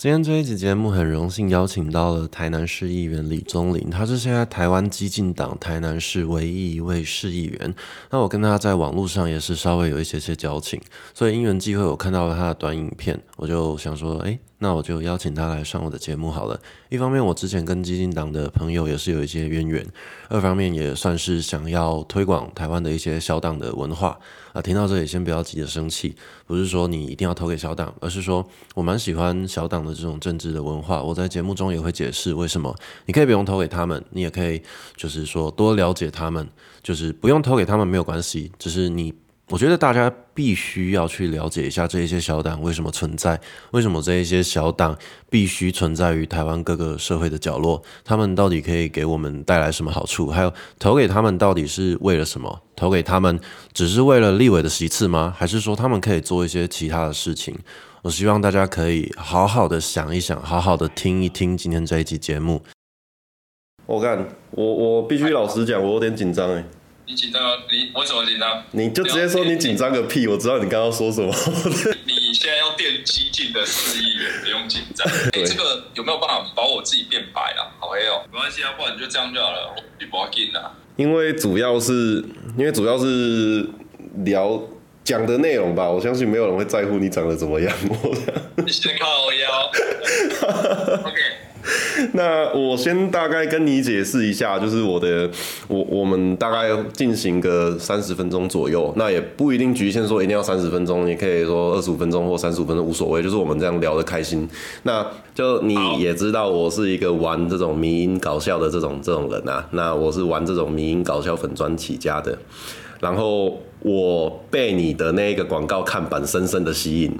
今天这一集节目很荣幸邀请到了台南市议员李宗林，他是现在台湾激进党台南市唯一一位市议员。那我跟他在网络上也是稍微有一些些交情，所以因缘际会我看到了他的短影片，我就想说，哎。那我就邀请他来上我的节目好了。一方面，我之前跟激进党的朋友也是有一些渊源；二方面，也算是想要推广台湾的一些小党的文化啊。听到这里，先不要急着生气，不是说你一定要投给小党，而是说我蛮喜欢小党的这种政治的文化。我在节目中也会解释为什么。你可以不用投给他们，你也可以就是说多了解他们，就是不用投给他们没有关系，只是你。我觉得大家必须要去了解一下这一些小党为什么存在，为什么这一些小党必须存在于台湾各个社会的角落，他们到底可以给我们带来什么好处？还有投给他们到底是为了什么？投给他们只是为了立委的席次吗？还是说他们可以做一些其他的事情？我希望大家可以好好的想一想，好好的听一听今天这一期节目。我看，我我必须老实讲，我有点紧张哎。你紧张？你为什么紧张？你就直接说你紧张个屁！我知道你刚刚说什么。你现在要电激进的四亿元，不用紧张。哎，这个有没有办法把我自己变白啊？好黑哦，没关系啊，不然你就这样就好了。你不要紧啊。因为主要是，因为主要是聊讲的内容吧。我相信没有人会在乎你长得怎么样。你先靠我腰。OK。那我先大概跟你解释一下，就是我的我我们大概进行个三十分钟左右，那也不一定局限说一定要三十分钟，也可以说二十五分钟或三十五分钟无所谓，就是我们这样聊得开心。那就你也知道，我是一个玩这种迷音搞笑的这种这种人啊，那我是玩这种迷音搞笑粉砖起家的，然后我被你的那个广告看板深深的吸引。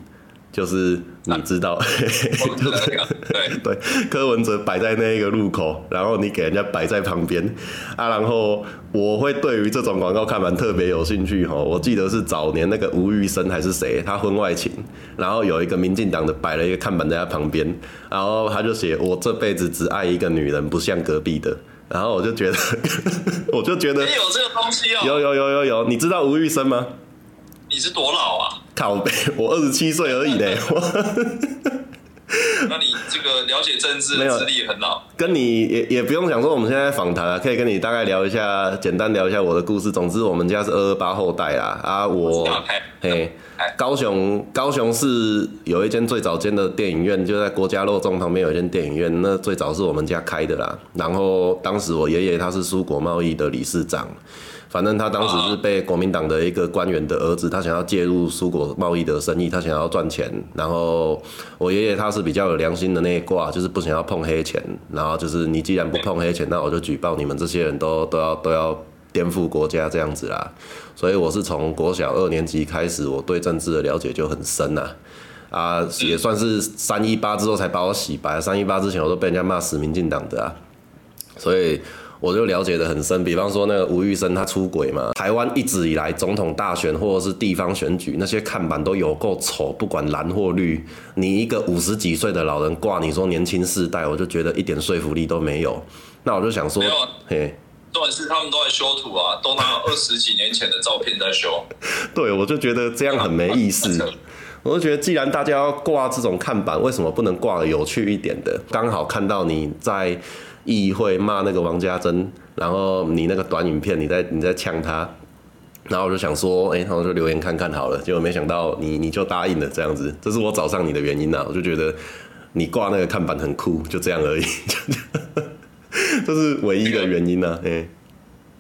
就是你知道，对对，柯文哲摆在那一个路口，然后你给人家摆在旁边啊，然后我会对于这种广告看板特别有兴趣哈。我记得是早年那个吴玉生还是谁，他婚外情，然后有一个民进党的摆了一个看板在他旁边，然后他就写我这辈子只爱一个女人，不像隔壁的。然后我就觉得，我就觉得有这个东西哦，有有有有有，你知道吴玉生吗？你是多老啊？靠背，我二十七岁而已嘞。那你这个了解政治的资历很老，跟你也也不用讲说我们现在访谈啊，可以跟你大概聊一下，简单聊一下我的故事。总之，我们家是二二八后代啦。啊，我嘿，高雄高雄市有一间最早间的电影院，就在国家肉粽旁边有一间电影院，那最早是我们家开的啦。然后当时我爷爷他是苏国贸易的理事长。反正他当时是被国民党的一个官员的儿子，他想要介入苏果贸易的生意，他想要赚钱。然后我爷爷他是比较有良心的那一挂，就是不想要碰黑钱。然后就是你既然不碰黑钱，那我就举报你们这些人都 都要都要颠覆国家这样子啦。所以我是从国小二年级开始，我对政治的了解就很深呐。啊，也算是三一八之后才把我洗白。三一八之前我都被人家骂死民进党的啊，所以。我就了解的很深，比方说那个吴玉生他出轨嘛，台湾一直以来总统大选或者是地方选举那些看板都有够丑，不管蓝或绿，你一个五十几岁的老人挂，你说年轻世代，我就觉得一点说服力都没有。那我就想说，嘿，重点是他们都在修图啊，都拿二十几年前的照片在修。对，我就觉得这样很没意思。我就觉得既然大家要挂这种看板，为什么不能挂有趣一点的？刚好看到你在。议会骂那个王家珍，然后你那个短影片，你在你在呛他，然后我就想说，哎，然后就留言看看好了，结果没想到你你就答应了这样子，这是我找上你的原因呐，我就觉得你挂那个看板很酷，就这样而已，这是唯一的原因呐，哎。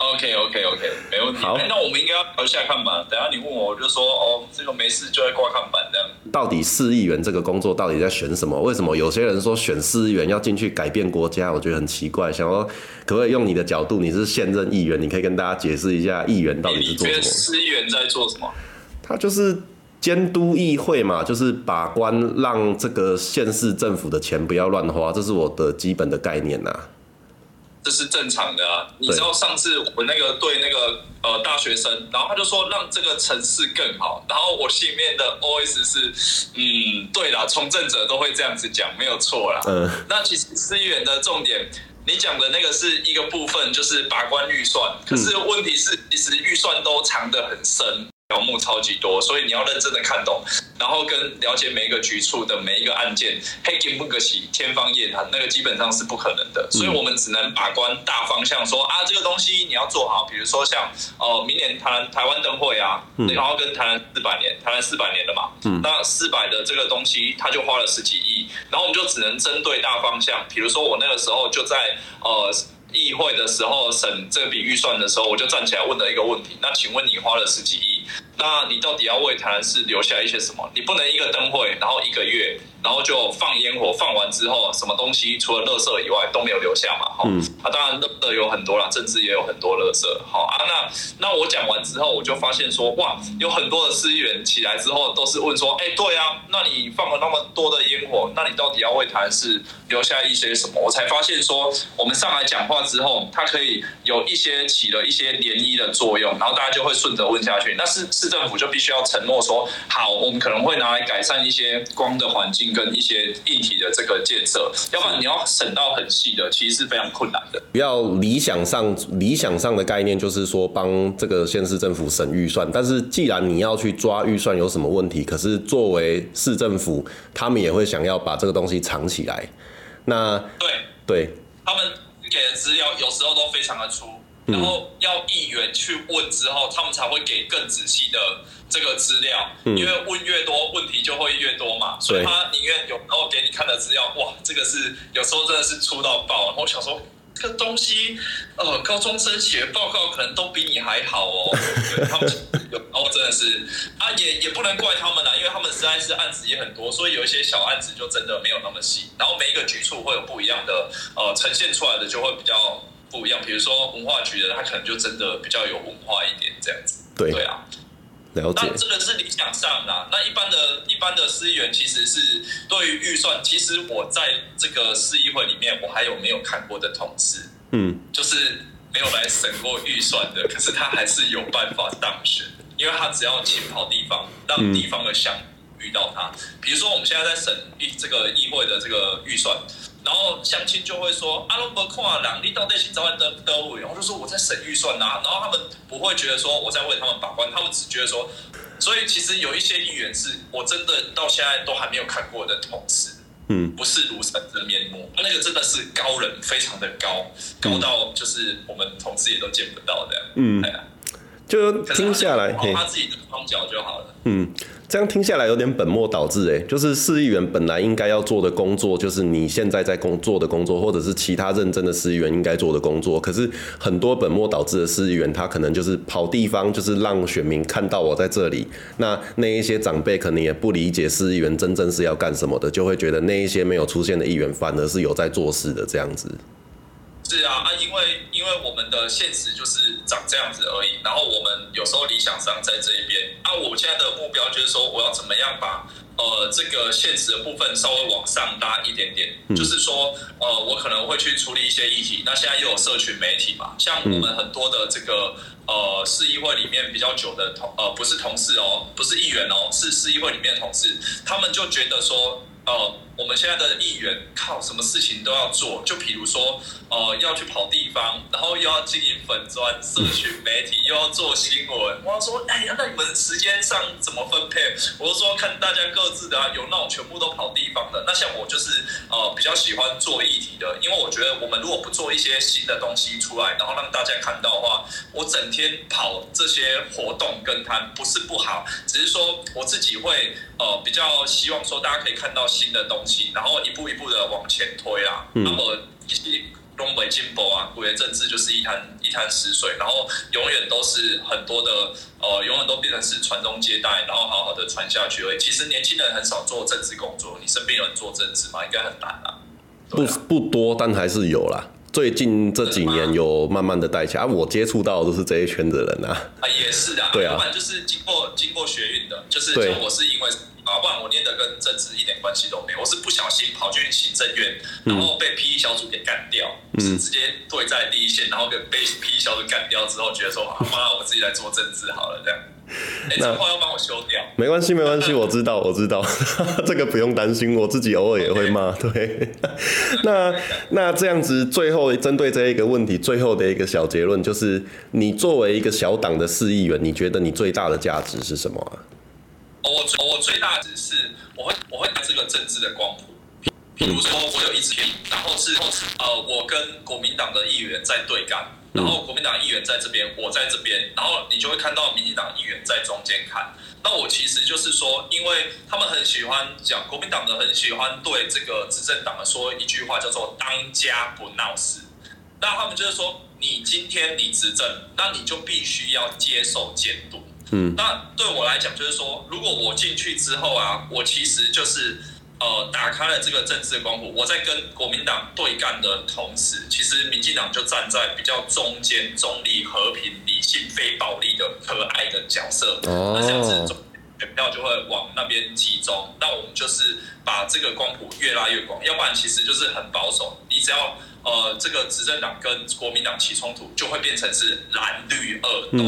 OK OK OK，没问题。好，那我们应该要聊下看板。等下你问我，我就说哦，这个没事就在挂看板这样。到底市议员这个工作到底在选什么？为什么有些人说选市议员要进去改变国家？我觉得很奇怪。想说可不可以用你的角度，你是现任议员，你可以跟大家解释一下议员到底是做什么？市议员在做什么？他就是监督议会嘛，就是把关，让这个县市政府的钱不要乱花，这是我的基本的概念呐。这是正常的啊！你知道上次我那个对那个呃大学生，然后他就说让这个城市更好，然后我心里面的 OS 是，嗯，对啦，从政者都会这样子讲，没有错啦。嗯。那其实思源的重点，你讲的那个是一个部分，就是把关预算。可是问题是，其实预算都藏得很深。条目超级多，所以你要认真的看懂，然后跟了解每一个局处的每一个案件，黑金不可洗，天方夜谭，那个基本上是不可能的。所以我们只能把关大方向，说啊，这个东西你要做好。比如说像哦，明年台台湾灯会啊，然后跟台湾四百年，台湾四百年了嘛，嗯那四百的这个东西，他就花了十几亿，然后我们就只能针对大方向。比如说我那个时候就在呃。议会的时候审这笔预算的时候，我就站起来问了一个问题：那请问你花了十几亿，那你到底要为台南市留下一些什么？你不能一个灯会，然后一个月。然后就放烟火，放完之后，什么东西除了垃圾以外都没有留下嘛？好，啊，当然乐的有很多啦，政治也有很多垃圾。好啊，那那我讲完之后，我就发现说，哇，有很多的市议员起来之后都是问说，哎，对啊，那你放了那么多的烟火，那你到底要为台市留下一些什么？我才发现说，我们上来讲话之后，它可以有一些起了一些涟漪的作用，然后大家就会顺着问下去。那市市政府就必须要承诺说，好，我们可能会拿来改善一些光的环境。跟一些议题的这个建设，要不然你要省到很细的，其实是非常困难的。比较理想上，理想上的概念就是说，帮这个县市政府省预算。但是既然你要去抓预算有什么问题，可是作为市政府，他们也会想要把这个东西藏起来。那对对，他们给的资料有时候都非常的粗。然后要议员去问之后，他们才会给更仔细的这个资料，因为问越多，问题就会越多嘛。所以他宁愿有然后给你看的资料，哇，这个是有时候真的是出到爆。然后我想说，这个东西，呃，高中生写报告可能都比你还好哦。他们然后真的是啊，也也不能怪他们啦，因为他们实在是案子也很多，所以有一些小案子就真的没有那么细。然后每一个局处会有不一样的呃呈现出来的，就会比较。不一样，比如说文化局的，他可能就真的比较有文化一点这样子。对对啊，了解。那这个是理想上啦。那一般的一般的司议员其实是对于预算，其实我在这个市议会里面，我还有没有看过的同事，嗯，就是没有来审过预算的，可是他还是有办法当选，因为他只要勤跑地方，让地方的乡遇到他。比如说我们现在在审议这个议会的这个预算。然后相亲就会说阿龙伯跨两，你到底是早晚得得委？然后就说我在省预算呐。然后他们不会觉得说我在为他们把关，他们只觉得说，所以其实有一些议员是我真的到现在都还没有看过的同事，嗯，不是如神的面目，那个真的是高人，非常的高，高到就是我们同事也都见不到的，嗯，就听下来，他自己的双脚就好了，嗯。这样听下来有点本末倒置，哎，就是市议员本来应该要做的工作，就是你现在在工做的工作，或者是其他认真的市议员应该做的工作。可是很多本末倒置的市议员，他可能就是跑地方，就是让选民看到我在这里。那那一些长辈可能也不理解市议员真正是要干什么的，就会觉得那一些没有出现的议员反而是有在做事的这样子。是啊，啊，因为因为我们的现实就是长这样子而已。然后我们有时候理想上在这一边，啊，我现在的目标就是说，我要怎么样把呃这个现实的部分稍微往上拉一点点。就是说，呃，我可能会去处理一些议题。那现在又有社群媒体嘛，像我们很多的这个呃市议会里面比较久的同呃不是同事哦，不是议员哦，是市议会里面的同事，他们就觉得说。呃，我们现在的议员靠什么事情都要做，就比如说，呃，要去跑地方，然后又要经营粉砖、社群媒体，又要做新闻。我说，哎呀，那你们时间上怎么分配？我说，看大家各自的啊，有那种全部都跑地方的。那像我就是呃比较喜欢做议题的，因为我觉得我们如果不做一些新的东西出来，然后让大家看到的话，我整天跑这些活动跟摊不是不好，只是说我自己会呃比较希望说大家可以看到。新的东西，然后一步一步的往前推啦。那么一些东北进步啊，古元政治就是一潭一潭死水，然后永远都是很多的呃，永远都变成是传宗接代，然后好好的传下去而已。其实年轻人很少做政治工作，你身边有人做政治吗？应该很难啊。不不多，但还是有啦。最近这几年有慢慢的带起来，我接触到的都是这一圈的人啊。啊，也是的，对啊，不然就是经过经过学运的，就是像我是因为。啊，不然我念的跟政治一点关系都没有。我是不小心跑去行政院，然后被 PE 小组给干掉，是直接对在第一线，然后被被 PE 小组干掉之后，觉得说妈，我自己来做政治好了这样。哎，这话要帮我修掉。没关系，没关系，我知道，我知道，这个不用担心，我自己偶尔也会骂。对，那那这样子，最后针对这一个问题，最后的一个小结论就是，你作为一个小党的市议员，你觉得你最大的价值是什么啊？我我最大只是我会我会带这个政治的光谱。比如说，我有一支笔，然后是呃，我跟国民党的议员在对干，然后国民党议员在这边，我在这边，然后你就会看到民进党议员在中间看。那我其实就是说，因为他们很喜欢讲国民党的，很喜欢对这个执政党的说一句话，叫做“当家不闹事”。那他们就是说，你今天你执政，那你就必须要接受监督。嗯，那对我来讲，就是说，如果我进去之后啊，我其实就是。呃，打开了这个政治的光谱，我在跟国民党对干的同时，其实民进党就站在比较中间、中立、和平、理性、非暴力的可爱的角色。哦，那这样子选票就会往那边集中。那我们就是把这个光谱越拉越广，要不然其实就是很保守。你只要。呃，这个执政党跟国民党起冲突，就会变成是蓝绿二斗。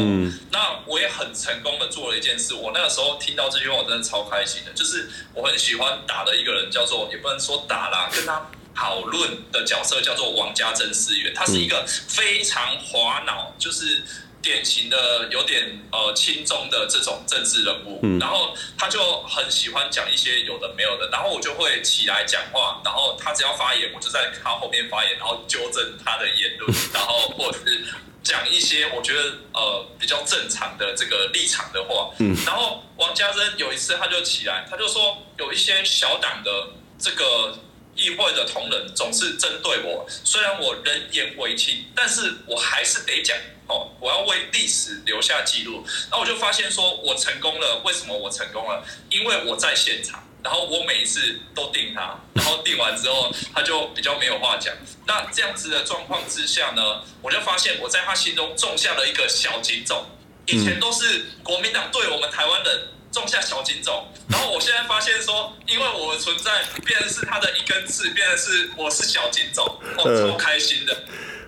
那我也很成功的做了一件事，我那个时候听到这句话，我真的超开心的。就是我很喜欢打的一个人，叫做也不能说打啦，跟他讨论的角色叫做王家珍思源，他是一个非常滑脑，就是。典型的有点呃轻中的这种政治人物，然后他就很喜欢讲一些有的没有的，然后我就会起来讲话，然后他只要发言，我就在他后面发言，然后纠正他的言论，然后或者是讲一些我觉得呃比较正常的这个立场的话。然后王家珍有一次他就起来，他就说有一些小党的这个议会的同仁总是针对我，虽然我人言为轻，但是我还是得讲。哦，我要为历史留下记录。那我就发现说，我成功了。为什么我成功了？因为我在现场，然后我每一次都定他，然后定完之后，他就比较没有话讲。那这样子的状况之下呢，我就发现我在他心中种下了一个小警种。以前都是国民党对我们台湾人种下小警种，然后我现在发现说，因为我的存在，变成是他的一根刺，变成是我是小警种，哦，超开心的。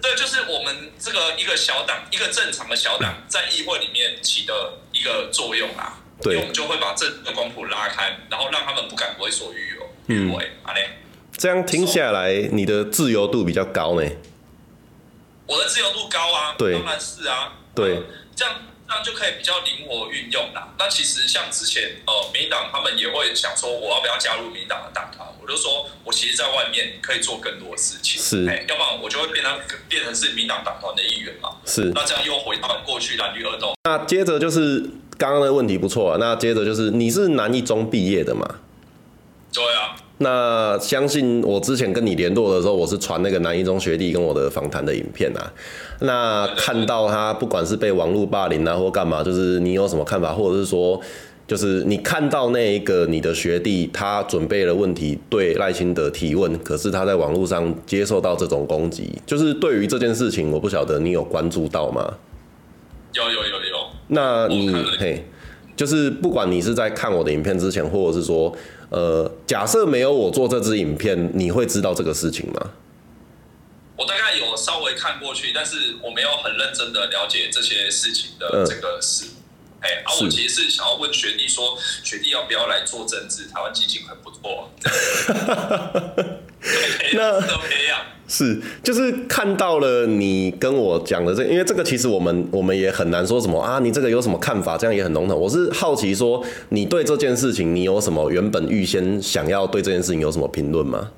这就是我们这个一个小党，一个正常的小党在议会里面起的一个作用啊。对，我们就会把这个光谱拉开，然后让他们不敢为所欲为。嗯，好嘞。这样听下来，你的自由度比较高呢。我的自由度高啊，对，当然是啊。对，这样。这样就可以比较灵活运用啦。那其实像之前呃，民党他们也会想说，我要不要加入民党的党团？我就说我其实在外面可以做更多事情，是，哎，要不然我就会变成变成是民党党团的一员嘛。是，那这样又回到过去蓝绿二斗。那接着就是刚刚的问题不错啊。那接着就是你是南一中毕业的嘛？对啊。那相信我之前跟你联络的时候，我是传那个南一中学弟跟我的访谈的影片啊。那看到他不管是被网络霸凌啊，或干嘛，就是你有什么看法，或者是说，就是你看到那一个你的学弟他准备了问题对赖清德提问，可是他在网络上接受到这种攻击，就是对于这件事情，我不晓得你有关注到吗？有有有有。那你嘿，就是不管你是在看我的影片之前，或者是说。呃，假设没有我做这支影片，你会知道这个事情吗？我大概有稍微看过去，但是我没有很认真的了解这些事情的这个事。哎，啊，我其实是想要问学弟说，学弟要不要来做政治？台湾基金很不错。那 培养。是，就是看到了你跟我讲的这，因为这个其实我们我们也很难说什么啊，你这个有什么看法？这样也很笼统。我是好奇说，你对这件事情，你有什么原本预先想要对这件事情有什么评论吗？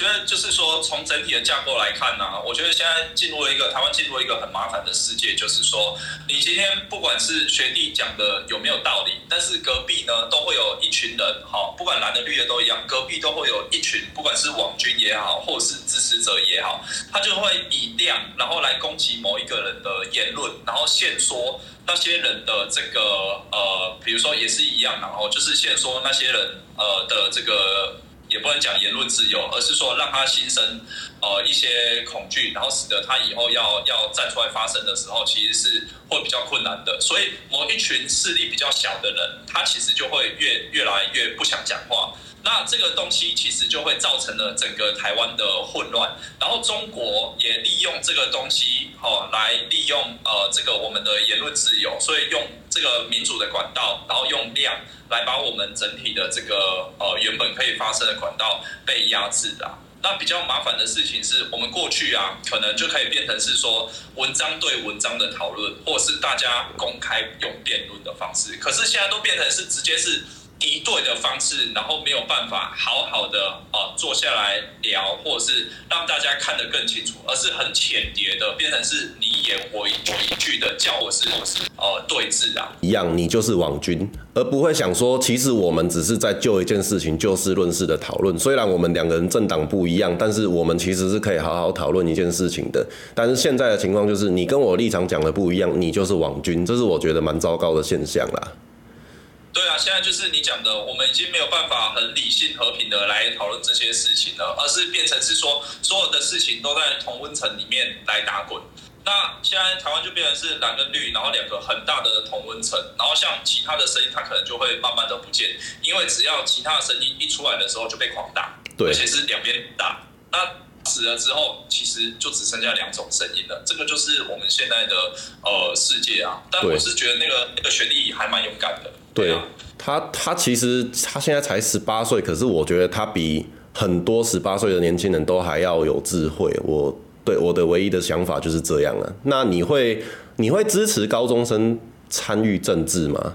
觉得就是说，从整体的架构来看呢，我觉得现在进入了一个台湾进入了一个很麻烦的世界，就是说，你今天不管是学弟讲的有没有道理，但是隔壁呢都会有一群人，好，不管蓝的绿的都一样，隔壁都会有一群，不管是网军也好，或者是支持者也好，他就会以量然后来攻击某一个人的言论，然后现说那些人的这个呃，比如说也是一样，然后就是现说那些人呃的这个。也不能讲言论自由，而是说让他心生呃一些恐惧，然后使得他以后要要站出来发声的时候，其实是会比较困难的。所以某一群势力比较小的人，他其实就会越越来越不想讲话。那这个东西其实就会造成了整个台湾的混乱，然后中国也利用这个东西哦来利用呃这个我们的言论自由，所以用这个民主的管道，然后用量来把我们整体的这个呃原本可以发生的管道被压制的。那比较麻烦的事情是我们过去啊，可能就可以变成是说文章对文章的讨论，或是大家公开用辩论的方式，可是现在都变成是直接是。敌对的方式，然后没有办法好好的呃坐下来聊，或者是让大家看得更清楚，而是很浅碟的，变成是你一言我一我一句的叫我是我是呃对峙啊，一样，你就是网军，而不会想说，其实我们只是在就一件事情就事论事的讨论。虽然我们两个人政党不一样，但是我们其实是可以好好讨论一件事情的。但是现在的情况就是，你跟我立场讲的不一样，你就是网军，这是我觉得蛮糟糕的现象啦。对啊，现在就是你讲的，我们已经没有办法很理性和平的来讨论这些事情了，而是变成是说所有的事情都在同温层里面来打滚。那现在台湾就变成是蓝跟绿，然后两个很大的同温层，然后像其他的声音，它可能就会慢慢的不见，因为只要其他的声音一出来的时候就被狂打，对，而且是两边打。那死了之后，其实就只剩下两种声音了，这个就是我们现在的呃世界啊。但我是觉得那个那个学弟还蛮勇敢的。对他，他其实他现在才十八岁，可是我觉得他比很多十八岁的年轻人都还要有智慧。我对我的唯一的想法就是这样了。那你会你会支持高中生参与政治吗？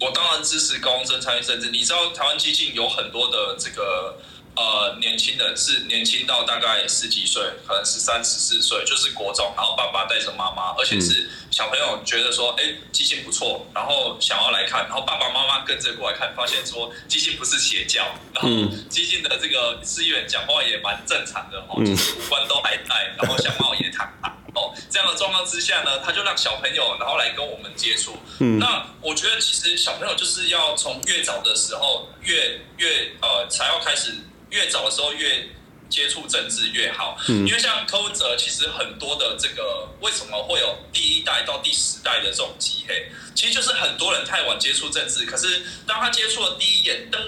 我当然支持高中生参与政治。你知道台湾激进有很多的这个。呃，年轻人是年轻到大概十几岁，可能十三十四岁，就是国中，然后爸爸带着妈妈，而且是小朋友觉得说，哎，基金不错，然后想要来看，然后爸爸妈妈跟着过来看，发现说基金不是邪教，然后基金的这个资源讲话也蛮正常的哦，就是五官都还在，然后相貌也坦白哦，这样的状况之下呢，他就让小朋友然后来跟我们接触。那我觉得其实小朋友就是要从越早的时候越越呃才要开始。越早的时候越接触政治越好，因为像柯文哲，其实很多的这个为什么会有第一代到第十代的这种机黑，其实就是很多人太晚接触政治，可是当他接触了第一眼，噔。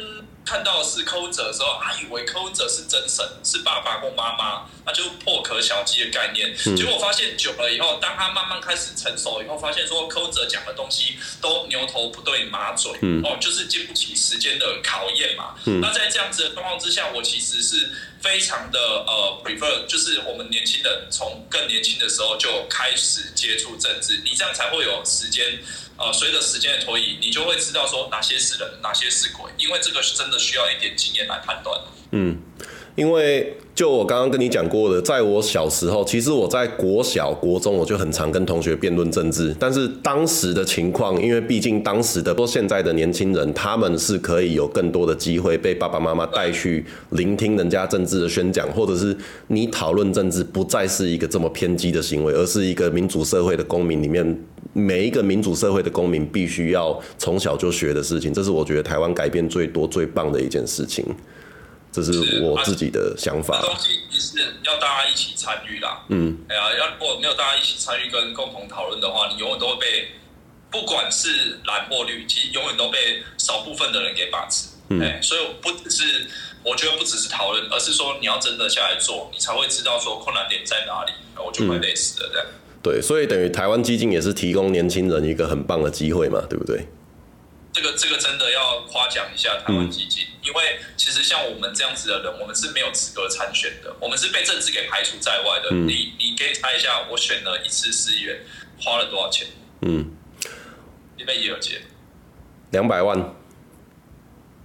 看到的是柯文哲的时候，他以为柯文哲是真神，是爸爸或妈妈，那就破壳小鸡的概念。结果发现久了以后，当他慢慢开始成熟以后，发现说柯文哲讲的东西都牛头不对马嘴，哦，就是经不起时间的考验嘛。那在这样子的状况之下，我其实是非常的呃 prefer，就是我们年轻人从更年轻的时候就开始接触政治，你这样才会有时间。呃，随着时间的推移，你就会知道说哪些是人，哪些是鬼，因为这个是真的需要一点经验来判断。嗯，因为就我刚刚跟你讲过的，在我小时候，其实我在国小、国中，我就很常跟同学辩论政治。但是当时的情况，因为毕竟当时的不现在的年轻人，他们是可以有更多的机会被爸爸妈妈带去聆听人家政治的宣讲，或者是你讨论政治不再是一个这么偏激的行为，而是一个民主社会的公民里面。每一个民主社会的公民必须要从小就学的事情，这是我觉得台湾改变最多、最棒的一件事情。这是我自己的想法。东西是要大家一起参与啦。嗯，哎呀，要如果没有大家一起参与跟共同讨论的话，你永远都会被，不管是蓝或绿，其实永远都被少部分的人给把持。哎，所以不只是我觉得不只是讨论，而是说你要真的下来做，你才会知道说困难点在哪里。我就会累死了这样。对，所以等于台湾基金也是提供年轻人一个很棒的机会嘛，对不对？这个这个真的要夸奖一下台湾基金，因为其实像我们这样子的人，我们是没有资格参选的，我们是被政治给排除在外的。你你可以猜一下，我选了一次市议员花了多少钱？嗯，你被也有接两百万。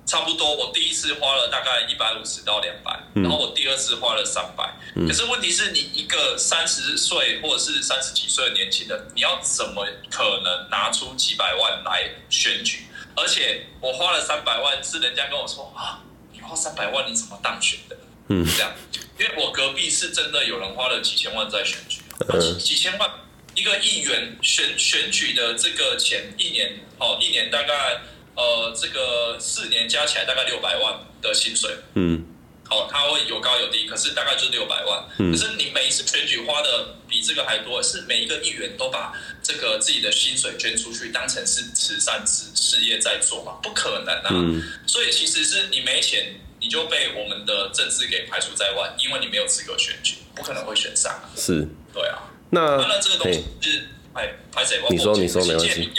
差不多，我第一次花了大概一百五十到两百，然后我第二次花了三百。可是问题是你一个三十岁或者是三十几岁的年轻人，你要怎么可能拿出几百万来选举？而且我花了三百万，是人家跟我说啊，你花三百万你怎么当选的？嗯，这样，因为我隔壁是真的有人花了几千万在选举，几几千万一个议员选选举的这个钱，一年哦，一年大概。呃，这个四年加起来大概六百万的薪水。嗯。哦，他会有高有低，可是大概就是六百万。嗯。可是你每一次选举花的比这个还多，是每一个议员都把这个自己的薪水捐出去，当成是慈善事事业在做嘛？不可能啊！嗯。所以其实是你没钱，你就被我们的政治给排除在外，因为你没有资格选举，不可能会选上。是。对啊。那那这个东西是哎，排谁？你说你说没关系。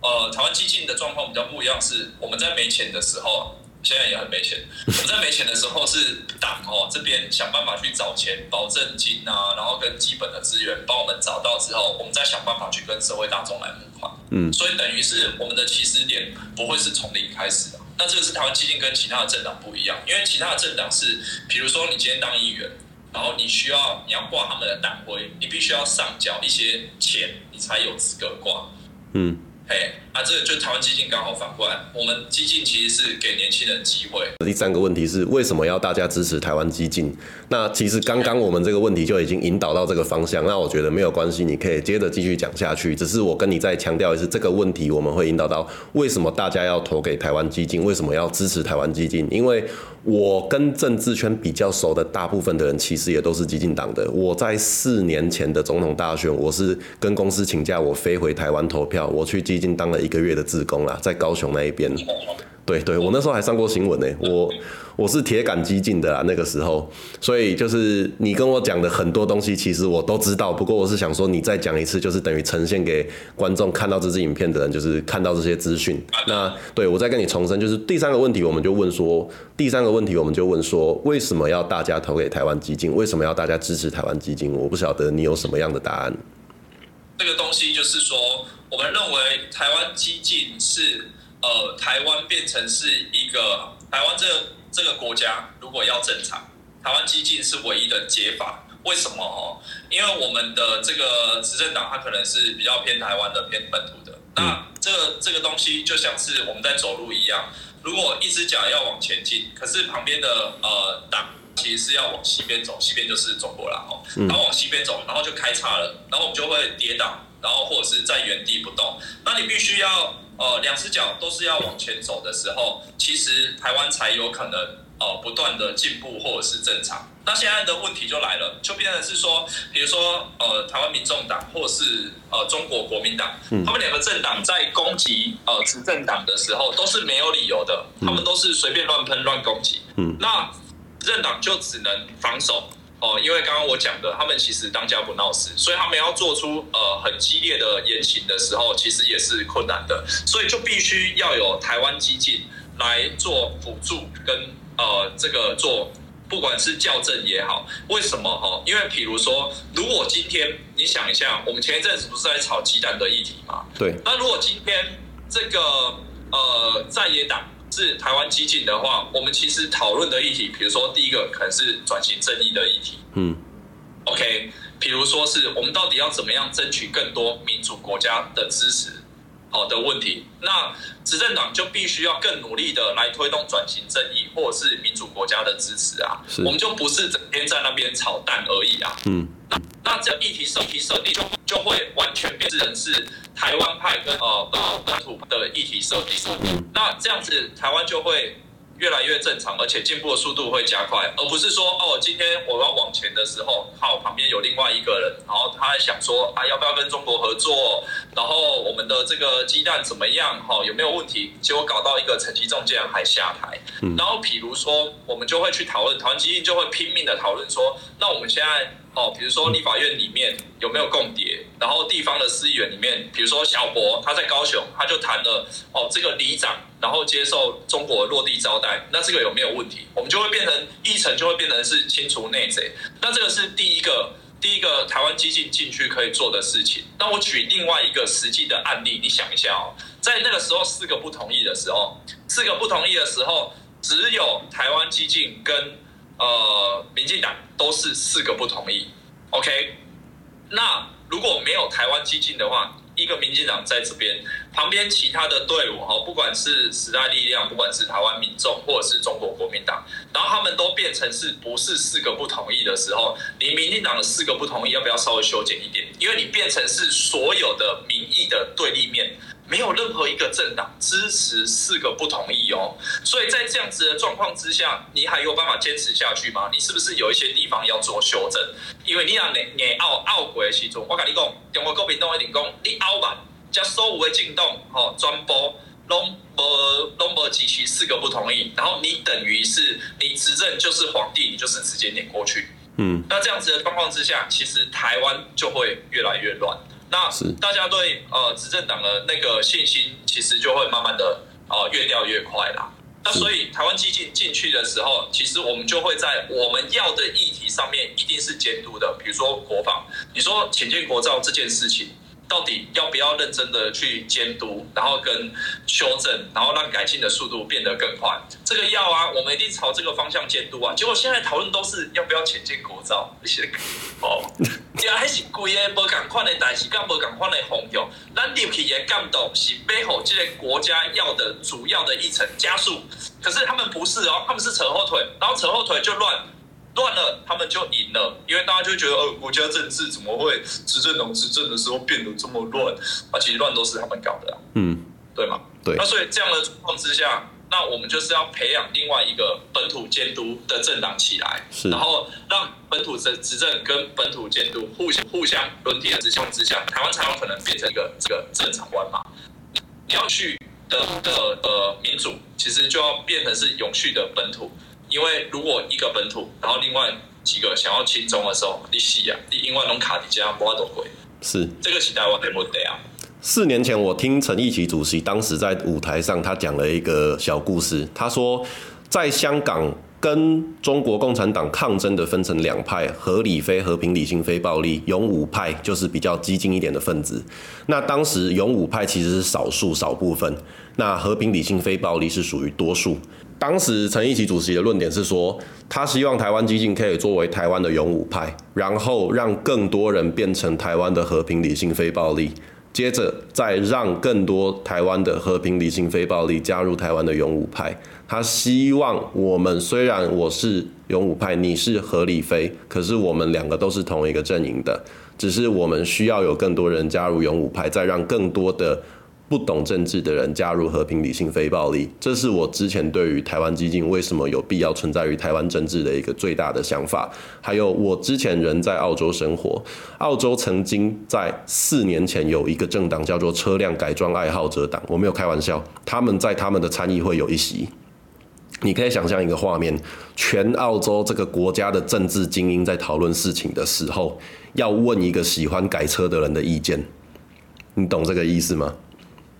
呃，台湾激进的状况比较不一样，是我们在没钱的时候。现在也很没钱。我们在没钱的时候，是党哦这边想办法去找钱，保证金啊，然后跟基本的资源帮我们找到之后，我们再想办法去跟社会大众来募款。嗯，所以等于是我们的起始点不会是从零开始的。那这个是台湾基金跟其他的政党不一样，因为其他的政党是，比如说你今天当议员，然后你需要你要挂他们的党徽，你必须要上缴一些钱，你才有资格挂。嗯。嘿，啊，这个就台湾基金刚好反过来，我们基金其实是给年轻人机会。第三个问题是，为什么要大家支持台湾基金？那其实刚刚我们这个问题就已经引导到这个方向，那我觉得没有关系，你可以接着继续讲下去。只是我跟你再强调一次，这个问题我们会引导到为什么大家要投给台湾基金，为什么要支持台湾基金？因为我跟政治圈比较熟的大部分的人，其实也都是激进党的。我在四年前的总统大选，我是跟公司请假，我飞回台湾投票，我去激进当了一个月的志工啦，在高雄那一边。对对，我那时候还上过新闻呢。我我是铁杆激进的啦，那个时候，所以就是你跟我讲的很多东西，其实我都知道。不过我是想说，你再讲一次，就是等于呈现给观众看到这支影片的人，就是看到这些资讯。那对我再跟你重申，就是第三个问题，我们就问说，第三个问题我们就问说，为什么要大家投给台湾基金？为什么要大家支持台湾基金？我不晓得你有什么样的答案。这个东西就是说，我们认为台湾激进是。呃，台湾变成是一个台湾这这个国家，如果要正常，台湾激进是唯一的解法。为什么？哦，因为我们的这个执政党，它可能是比较偏台湾的、偏本土的。那这个这个东西就像是我们在走路一样，如果一只脚要往前进，可是旁边的呃党其实是要往西边走，西边就是中国了哦。然后往西边走，然后就开叉了，然后我们就会跌倒，然后或者是在原地不动。那你必须要。呃，两只脚都是要往前走的时候，其实台湾才有可能呃不断的进步或者是正常。那现在的问题就来了，就变成是说，比如说呃台湾民众党或是呃中国国民党，他们两个政党在攻击呃执政党的时候都是没有理由的，他们都是随便乱喷乱攻击。嗯，那执政党就只能防守。哦，因为刚刚我讲的，他们其实当家不闹事，所以他们要做出呃很激烈的言行的时候，其实也是困难的，所以就必须要有台湾激进来做辅助跟呃这个做，不管是校正也好，为什么哈？因为比如说，如果今天你想一下，我们前一阵子不是在炒鸡蛋的议题吗？对。那如果今天这个呃在野党。是台湾激进的话，我们其实讨论的议题，比如说第一个可能是转型正义的议题，嗯，OK，比如说是我们到底要怎么样争取更多民主国家的支持，好的问题，那执政党就必须要更努力的来推动转型正义或者是民主国家的支持啊，我们就不是整天在那边炒蛋而已啊，嗯。那这议题设议题设定就就会完全变成是台湾派跟呃呃本土的议题设定，那这样子台湾就会。越来越正常，而且进步的速度会加快，而不是说哦，今天我要往前的时候，好，旁边有另外一个人，然后他还想说啊，要不要跟中国合作？然后我们的这个鸡蛋怎么样？哈，有没有问题？结果搞到一个陈其中竟然还下台。然后，比如说，我们就会去讨论，台湾基金就会拼命的讨论说，那我们现在。哦，比如说立法院里面有没有共谍，然后地方的司议员里面，比如说小博他在高雄，他就谈了哦，这个里长然后接受中国落地招待，那这个有没有问题？我们就会变成议程就会变成是清除内贼，那这个是第一个第一个台湾激进进去可以做的事情。那我举另外一个实际的案例，你想一下哦，在那个时候四个不同意的时候，四个不同意的时候，只有台湾激进跟。呃，民进党都是四个不同意，OK。那如果没有台湾激进的话，一个民进党在这边，旁边其他的队伍哈，不管是时代力量，不管是台湾民众，或者是中国国民党，然后他们都变成是不是四个不同意的时候，你民进党的四个不同意要不要稍微修剪一点？因为你变成是所有的民意的对立面。没有任何一个政党支持四个不同意哦。所以在这样子的状况之下，你还有办法坚持下去吗？你是不是有一些地方要做修正？因为你让你你拗拗过的时阵，我跟你讲，中国国民党一定讲你拗慢，将所有的进动哦传播。拢无拢无支持四个不同意，然后你等于是你执政就是皇帝，你就是直接撵过去。嗯，那这样子的状况之下，其实台湾就会越来越乱。那大家对呃执政党的那个信心，其实就会慢慢的呃越掉越快啦。那所以台湾激进进去的时候，其实我们就会在我们要的议题上面一定是监督的，比如说国防，你说请进国造这件事情。到底要不要认真的去监督，然后跟修正，然后让改进的速度变得更快？这个要啊，我们一定朝这个方向监督啊。结果现在讨论都是要不要前进国造，一些哦，呀，还是贵的，无共款的代志，跟无共款的方向。咱入去的感动是背后这些国家要的主要的议程加速，可是他们不是哦，他们是扯后腿，然后扯后腿就乱。乱了，他们就赢了，因为大家就觉得，呃，国家政治怎么会执政党执政的时候变得这么乱？啊，其实乱都是他们搞的，嗯，对吗？对。那所以这样的状况之下，那我们就是要培养另外一个本土监督的政党起来，是，然后让本土执执政跟本土监督互相互相轮替的情况之下，台湾才有可能变成一个这个正常关嘛。你要去的的呃民主，其实就要变成是永续的本土。因为如果一个本土，然后另外几个想要亲中的时候，你死啊！你因为拢卡底加不阿多贵，是这个时代我得不得啊。四年前我听陈义奇主席当时在舞台上，他讲了一个小故事。他说，在香港跟中国共产党抗争的分成两派：合理非和平、理性非暴力。勇武派就是比较激进一点的分子。那当时勇武派其实是少数少部分，那和平、理性非暴力是属于多数。当时陈义奇主席的论点是说，他希望台湾激进可以作为台湾的勇武派，然后让更多人变成台湾的和平理性非暴力，接着再让更多台湾的和平理性非暴力加入台湾的勇武派。他希望我们虽然我是勇武派，你是合理非，可是我们两个都是同一个阵营的，只是我们需要有更多人加入勇武派，再让更多的。不懂政治的人加入和平、理性、非暴力，这是我之前对于台湾激进为什么有必要存在于台湾政治的一个最大的想法。还有，我之前人在澳洲生活，澳洲曾经在四年前有一个政党叫做车辆改装爱好者党，我没有开玩笑，他们在他们的参议会有一席。你可以想象一个画面：全澳洲这个国家的政治精英在讨论事情的时候，要问一个喜欢改车的人的意见，你懂这个意思吗？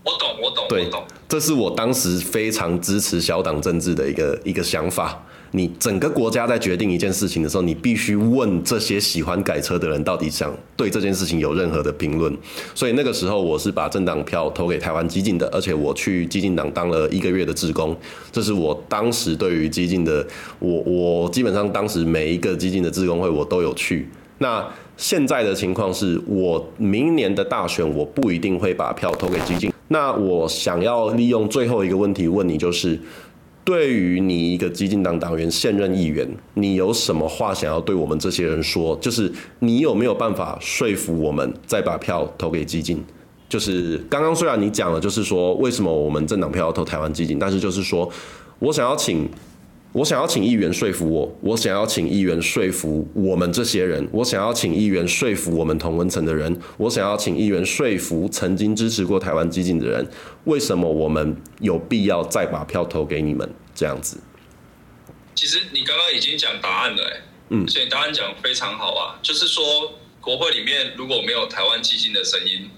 我懂，我懂，对，这是我当时非常支持小党政治的一个一个想法。你整个国家在决定一件事情的时候，你必须问这些喜欢改车的人到底想对这件事情有任何的评论。所以那个时候，我是把政党票投给台湾激进的，而且我去激进党当了一个月的职工。这是我当时对于激进的，我我基本上当时每一个激进的职工会我都有去。那现在的情况是我明年的大选，我不一定会把票投给激进。那我想要利用最后一个问题问你，就是对于你一个激进党党员现任议员，你有什么话想要对我们这些人说？就是你有没有办法说服我们再把票投给激进？就是刚刚虽然你讲了，就是说为什么我们政党票要投台湾激进，但是就是说我想要请。我想要请议员说服我，我想要请议员说服我们这些人，我想要请议员说服我们同文层的人，我想要请议员说服曾经支持过台湾激进的人，为什么我们有必要再把票投给你们？这样子。其实你刚刚已经讲答案了，哎，嗯，所以答案讲非常好啊，就是说国会里面如果没有台湾激进的声音，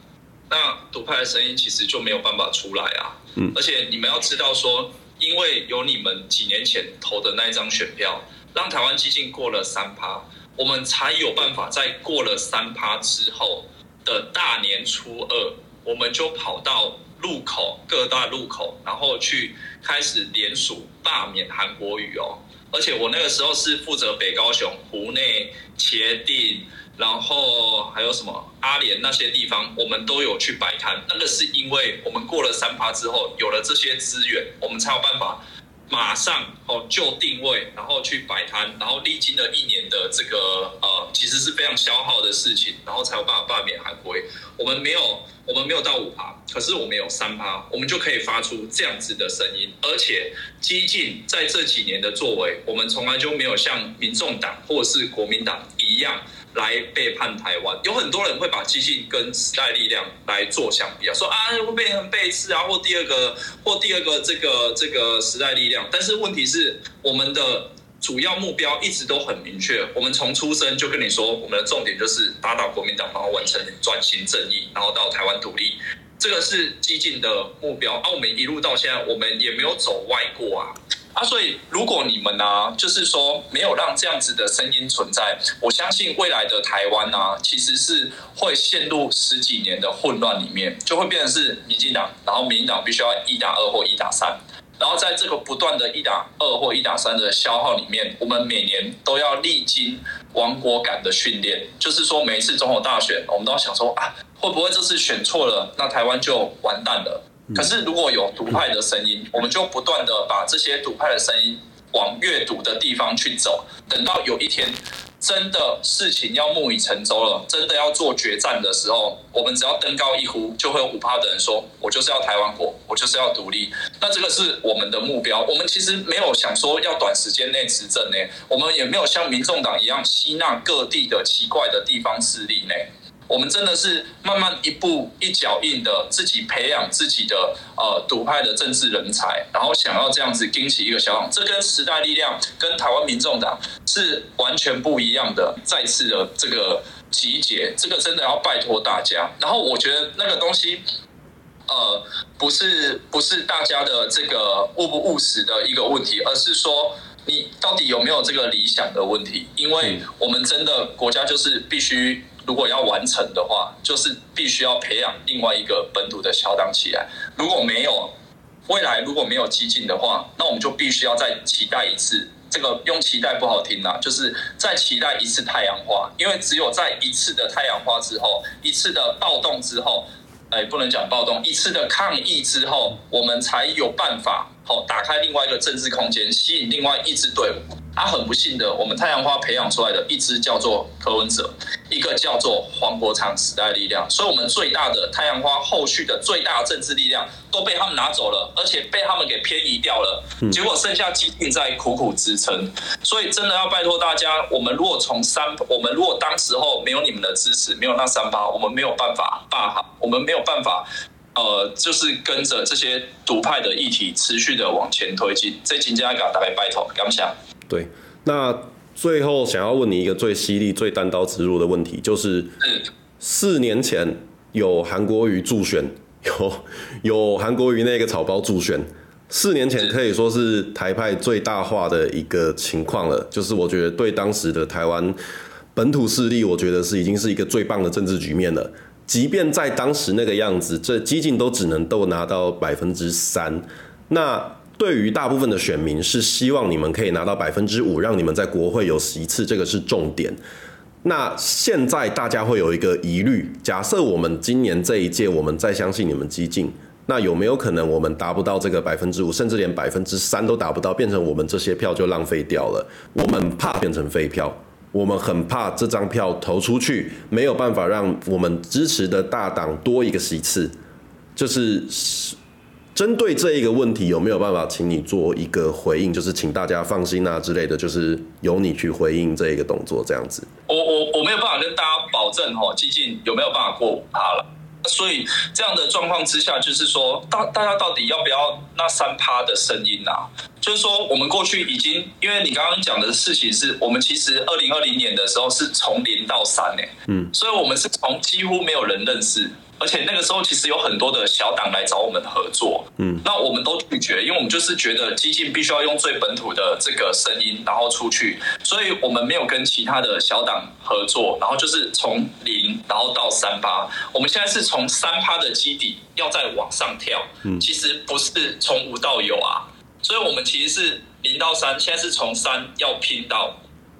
那独派的声音其实就没有办法出来啊，嗯，而且你们要知道说。因为有你们几年前投的那一张选票，让台湾基金过了三趴，我们才有办法在过了三趴之后的大年初二，我们就跑到路口各大路口，然后去开始联署罢免韩国瑜哦。而且我那个时候是负责北高雄、湖内、茄定。然后还有什么阿联那些地方，我们都有去摆摊。那个是因为我们过了三趴之后，有了这些资源，我们才有办法马上哦就定位，然后去摆摊，然后历经了一年的这个呃，其实是非常消耗的事情，然后才有办法罢免韩国。我们没有我们没有到五趴，可是我们有三趴，我们就可以发出这样子的声音。而且激进在这几年的作为，我们从来就没有像民众党或者是国民党一样来背叛台湾。有很多人会把激进跟时代力量来做相比啊，说啊会变成背刺啊，或第二个或第二个这个这个时代力量。但是问题是我们的。主要目标一直都很明确，我们从出生就跟你说，我们的重点就是打倒国民党，然后完成转型正义，然后到台湾独立，这个是激进的目标。啊，我们一路到现在，我们也没有走歪过啊。啊，所以如果你们呢，就是说没有让这样子的声音存在，我相信未来的台湾呢，其实是会陷入十几年的混乱里面，就会变成是民进党，然后民进党必须要一打二或一打三。然后在这个不断的一打二或一打三的消耗里面，我们每年都要历经亡国感的训练。就是说，每一次总统大选，我们都要想说啊，会不会这次选错了，那台湾就完蛋了？可是如果有独派的声音，我们就不断的把这些独派的声音往越毒的地方去走，等到有一天。真的事情要木已成舟了，真的要做决战的时候，我们只要登高一呼，就会有五趴的人说：“我就是要台湾国，我就是要独立。”那这个是我们的目标。我们其实没有想说要短时间内执政呢，我们也没有像民众党一样吸纳各地的奇怪的地方势力呢。我们真的是慢慢一步一脚印的自己培养自己的呃独派的政治人才，然后想要这样子兴起一个小党，这跟时代力量跟台湾民众党是完全不一样的。再次的这个集结，这个真的要拜托大家。然后我觉得那个东西，呃，不是不是大家的这个务不务实的一个问题，而是说你到底有没有这个理想的问题。因为我们真的国家就是必须。如果要完成的话，就是必须要培养另外一个本土的小党起来。如果没有未来，如果没有激进的话，那我们就必须要再期待一次。这个用期待不好听啦，就是再期待一次太阳花。因为只有在一次的太阳花之后，一次的暴动之后，哎，不能讲暴动，一次的抗议之后，我们才有办法好打开另外一个政治空间，吸引另外一支队伍。他很不幸的，我们太阳花培养出来的一支叫做柯文哲，一个叫做黄国昌时代力量，所以我们最大的太阳花后续的最大政治力量都被他们拿走了，而且被他们给偏移掉了，结果剩下几定在苦苦支撑。所以真的要拜托大家，我们如果从三，我们如果当时候没有你们的支持，没有那三八，我们没有办法霸好，我们没有办法，呃，就是跟着这些独派的议题持续的往前推进。这请大家大概拜托，感谢。对，那最后想要问你一个最犀利、最单刀直入的问题，就是四年前有韩国瑜助选，有有韩国瑜那个草包助选，四年前可以说是台派最大化的一个情况了。就是我觉得对当时的台湾本土势力，我觉得是已经是一个最棒的政治局面了。即便在当时那个样子，这激进都只能都拿到百分之三，那。对于大部分的选民是希望你们可以拿到百分之五，让你们在国会有席次，这个是重点。那现在大家会有一个疑虑，假设我们今年这一届我们再相信你们激进，那有没有可能我们达不到这个百分之五，甚至连百分之三都达不到，变成我们这些票就浪费掉了？我们怕变成废票，我们很怕这张票投出去没有办法让我们支持的大党多一个席次，就是。针对这一个问题，有没有办法请你做一个回应？就是请大家放心啊之类的，就是由你去回应这一个动作这样子。我我我没有办法跟大家保证哦，基金有没有办法过五趴了。所以这样的状况之下，就是说大大家到底要不要那三趴的声音啊？就是说我们过去已经，因为你刚刚讲的事情是我们其实二零二零年的时候是从零到三诶，嗯，所以我们是从几乎没有人认识。而且那个时候其实有很多的小党来找我们合作，嗯，那我们都拒绝，因为我们就是觉得激进必须要用最本土的这个声音，然后出去，所以我们没有跟其他的小党合作，然后就是从零然后到三八，我们现在是从三趴的基底要再往上跳，嗯，其实不是从无到有啊，所以我们其实是零到三，现在是从三要拼到。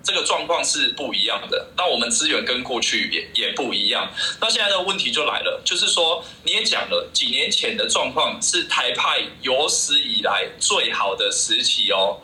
这个状况是不一样的，那我们资源跟过去也也不一样。那现在的问题就来了，就是说你也讲了，几年前的状况是台派有史以来最好的时期哦。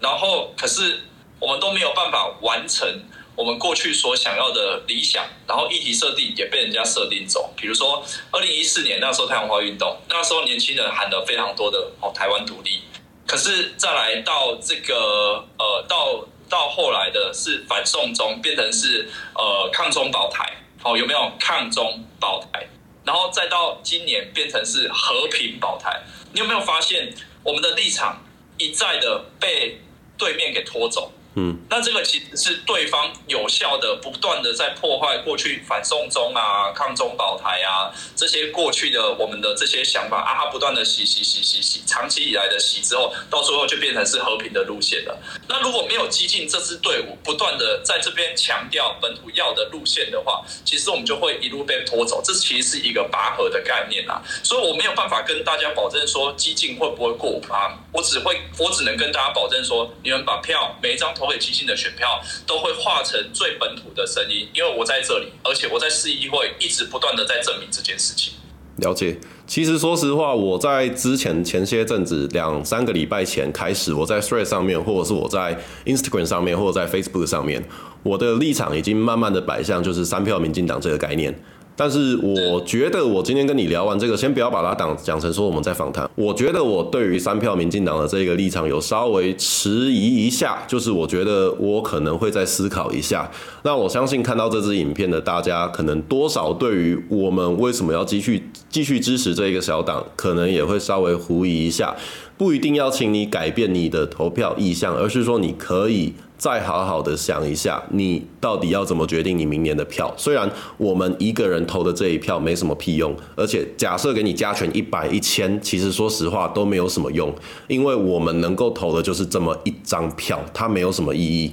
然后可是我们都没有办法完成我们过去所想要的理想，然后议题设定也被人家设定走。比如说，二零一四年那时候太阳花运动，那时候年轻人喊了非常多的哦台湾独立，可是再来到这个呃到到后来的是反送中，变成是呃抗中保台，哦有没有抗中保台？然后再到今年变成是和平保台，你有没有发现我们的立场一再的被对面给拖走？嗯，那这个其实是对方有效的、不断的在破坏过去反送中啊、抗中保台啊这些过去的我们的这些想法啊，不断的洗洗洗洗洗，长期以来的洗之后，到最后就变成是和平的路线了。那如果没有激进这支队伍不断的在这边强调本土要的路线的话，其实我们就会一路被拖走。这其实是一个拔河的概念啊，所以我没有办法跟大家保证说激进会不会过五趴，我只会我只能跟大家保证说，你们把票每一张投。投给基金的选票都会化成最本土的声音，因为我在这里，而且我在市议会一直不断的在证明这件事情。了解，其实说实话，我在之前前些阵子两三个礼拜前开始，我在 Thread 上面，或者是我在 Instagram 上面，或者在 Facebook 上面，我的立场已经慢慢的摆向就是三票民进党这个概念。但是我觉得，我今天跟你聊完这个，先不要把它当讲成说我们在访谈。我觉得我对于三票民进党的这个立场有稍微迟疑一下，就是我觉得我可能会再思考一下。那我相信看到这支影片的大家，可能多少对于我们为什么要继续继续支持这一个小党，可能也会稍微狐疑一下。不一定要请你改变你的投票意向，而是说你可以再好好的想一下，你到底要怎么决定你明年的票。虽然我们一个人投的这一票没什么屁用，而且假设给你加权一百一千，其实说实话都没有什么用，因为我们能够投的就是这么一张票，它没有什么意义。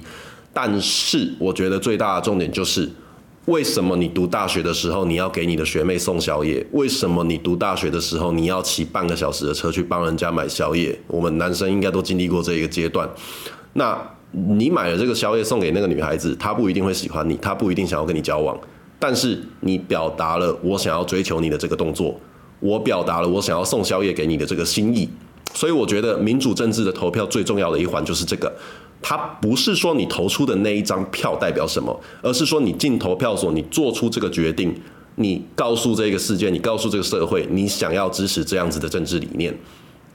但是我觉得最大的重点就是。为什么你读大学的时候你要给你的学妹送宵夜？为什么你读大学的时候你要骑半个小时的车去帮人家买宵夜？我们男生应该都经历过这一个阶段。那你买了这个宵夜送给那个女孩子，她不一定会喜欢你，她不一定想要跟你交往。但是你表达了我想要追求你的这个动作，我表达了我想要送宵夜给你的这个心意。所以我觉得民主政治的投票最重要的一环就是这个。它不是说你投出的那一张票代表什么，而是说你进投票所，你做出这个决定，你告诉这个世界，你告诉这个社会，你想要支持这样子的政治理念，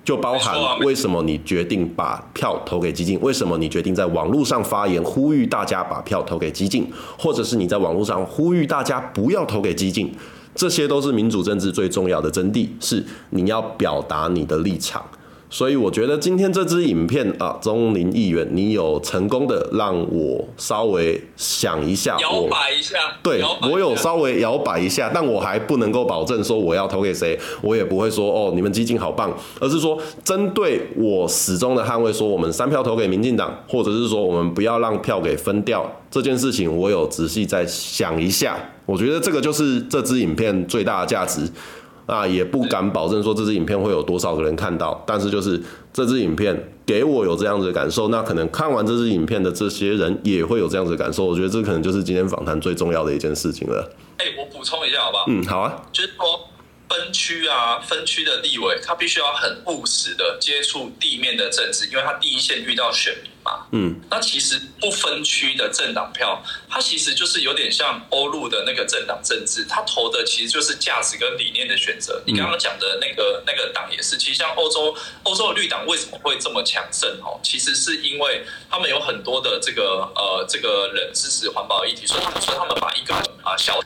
就包含为什么你决定把票投给激进，为什么你决定在网络上发言呼吁大家把票投给激进，或者是你在网络上呼吁大家不要投给激进，这些都是民主政治最重要的真谛，是你要表达你的立场。所以我觉得今天这支影片啊，钟林议员，你有成功的让我稍微想一下，摇摆一下，对我有稍微摇摆一下，但我还不能够保证说我要投给谁，我也不会说哦你们基金好棒，而是说针对我始终的捍卫，说我们三票投给民进党，或者是说我们不要让票给分掉这件事情，我有仔细再想一下，我觉得这个就是这支影片最大的价值。啊，也不敢保证说这支影片会有多少个人看到，但是就是这支影片给我有这样子的感受，那可能看完这支影片的这些人也会有这样子的感受。我觉得这可能就是今天访谈最重要的一件事情了。哎，我补充一下好不好？嗯，好啊。就是说。分区啊，分区的立委，他必须要很务实的接触地面的政治，因为他第一线遇到选民嘛。嗯，那其实不分区的政党票，它其实就是有点像欧陆的那个政党政治，他投的其实就是价值跟理念的选择。你刚刚讲的那个那个党也是，其实像欧洲欧洲的绿党为什么会这么强盛？哦，其实是因为他们有很多的这个呃这个人支持环保议题，所以他们所以他们把一个啊小。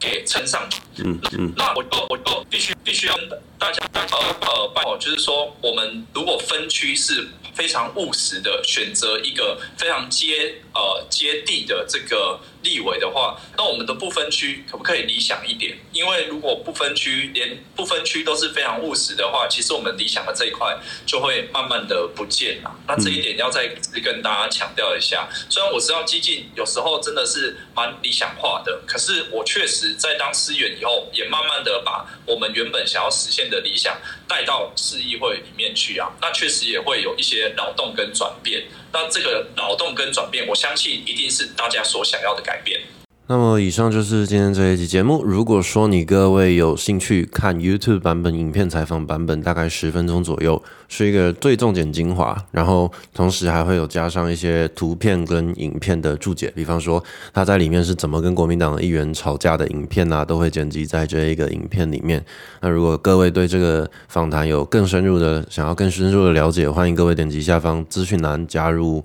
给撑上，嗯嗯，那我就我就必须必须要跟大家呃呃办好，就是说我们如果分区是非常务实的选择一个非常接呃接地的这个。立委的话，那我们的不分区可不可以理想一点？因为如果不分区，连不分区都是非常务实的话，其实我们理想的这一块就会慢慢的不见了。那这一点要再跟大家强调一下。虽然我知道激进有时候真的是蛮理想化的，可是我确实在当司员以后，也慢慢的把我们原本想要实现的理想带到市议会里面去啊。那确实也会有一些劳动跟转变。那这个脑洞跟转变，我相信一定是大家所想要的改变。那么以上就是今天这一期节目。如果说你各位有兴趣看 YouTube 版本影片采访版本，大概十分钟左右，是一个最重点精华，然后同时还会有加上一些图片跟影片的注解，比方说他在里面是怎么跟国民党的议员吵架的影片啊，都会剪辑在这一个影片里面。那如果各位对这个访谈有更深入的想要更深入的了解，欢迎各位点击下方资讯栏加入。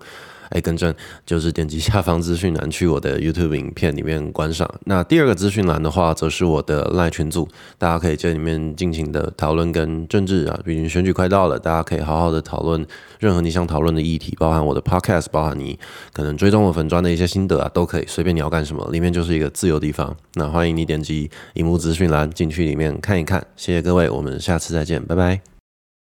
哎，更正，就是点击下方资讯栏去我的 YouTube 影片里面观赏。那第二个资讯栏的话，则是我的赖群组，大家可以在里面尽情的讨论跟政治啊，毕竟选举快到了，大家可以好好的讨论任何你想讨论的议题，包含我的 Podcast，包含你可能追踪我粉砖的一些心得啊，都可以随便你要干什么，里面就是一个自由地方。那欢迎你点击荧幕资讯栏进去里面看一看。谢谢各位，我们下次再见，拜拜。